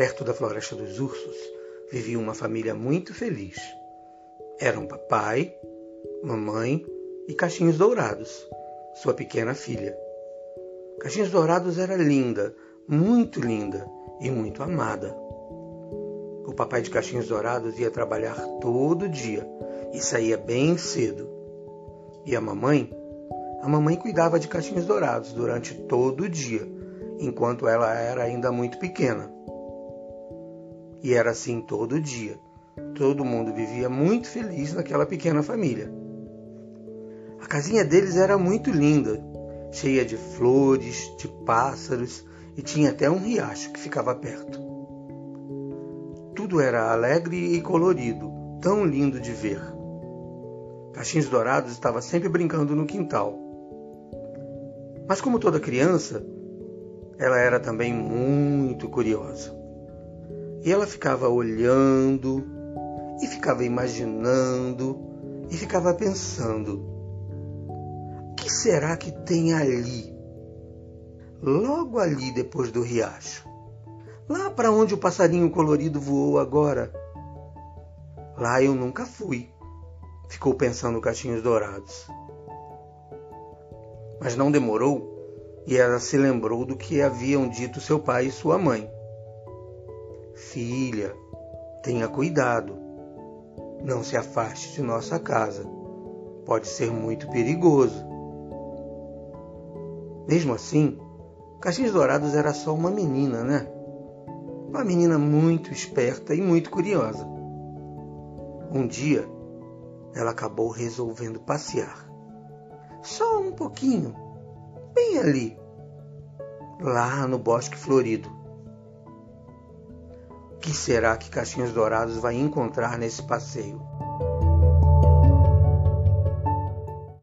Perto da Floresta dos Ursos vivia uma família muito feliz. Eram papai, mamãe e Caixinhos Dourados, sua pequena filha. Caixinhos Dourados era linda, muito linda e muito amada. O papai de Caixinhos Dourados ia trabalhar todo dia e saía bem cedo. E a mamãe? A mamãe cuidava de Caixinhos Dourados durante todo o dia, enquanto ela era ainda muito pequena. E era assim todo dia. Todo mundo vivia muito feliz naquela pequena família. A casinha deles era muito linda, cheia de flores, de pássaros e tinha até um riacho que ficava perto. Tudo era alegre e colorido, tão lindo de ver. Caixinhos Dourados estava sempre brincando no quintal. Mas, como toda criança, ela era também muito curiosa. E ela ficava olhando, e ficava imaginando, e ficava pensando: o que será que tem ali? Logo ali depois do riacho. Lá para onde o passarinho colorido voou agora. Lá eu nunca fui, ficou pensando Caixinhos Dourados. Mas não demorou e ela se lembrou do que haviam dito seu pai e sua mãe. Filha, tenha cuidado. Não se afaste de nossa casa. Pode ser muito perigoso. Mesmo assim, Caixinhos Dourados era só uma menina, né? Uma menina muito esperta e muito curiosa. Um dia, ela acabou resolvendo passear. Só um pouquinho, bem ali, lá no bosque florido que será que Caixinhos Dourados vai encontrar nesse passeio?